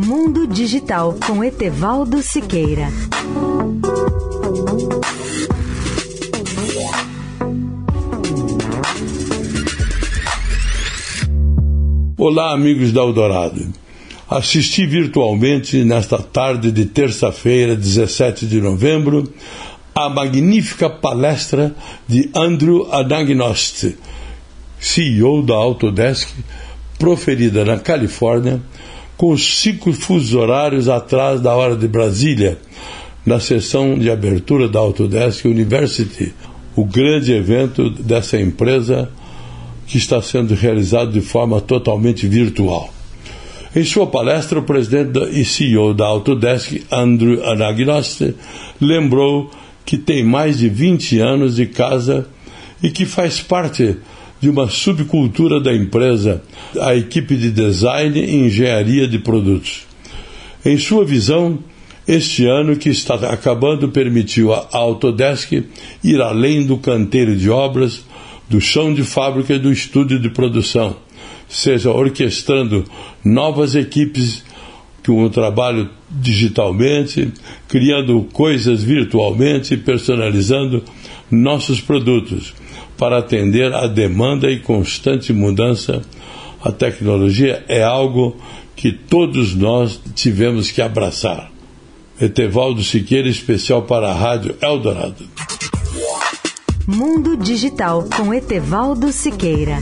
Mundo Digital com Etevaldo Siqueira. Olá, amigos da Eldorado. Assisti virtualmente nesta tarde de terça-feira, 17 de novembro, a magnífica palestra de Andrew Anagnost, CEO da Autodesk, proferida na Califórnia, com cinco fusos horários atrás da hora de Brasília, na sessão de abertura da Autodesk University, o grande evento dessa empresa que está sendo realizado de forma totalmente virtual. Em sua palestra, o presidente e CEO da Autodesk, Andrew Anagnost, lembrou que tem mais de 20 anos de casa e que faz parte de uma subcultura da empresa, a equipe de design e engenharia de produtos. Em sua visão, este ano que está acabando permitiu à Autodesk ir além do canteiro de obras, do chão de fábrica e do estúdio de produção, seja orquestrando novas equipes com o trabalho digitalmente, criando coisas virtualmente e personalizando nossos produtos para atender à demanda e constante mudança. A tecnologia é algo que todos nós tivemos que abraçar. Etevaldo Siqueira, especial para a Rádio Eldorado. Mundo Digital com Etevaldo Siqueira.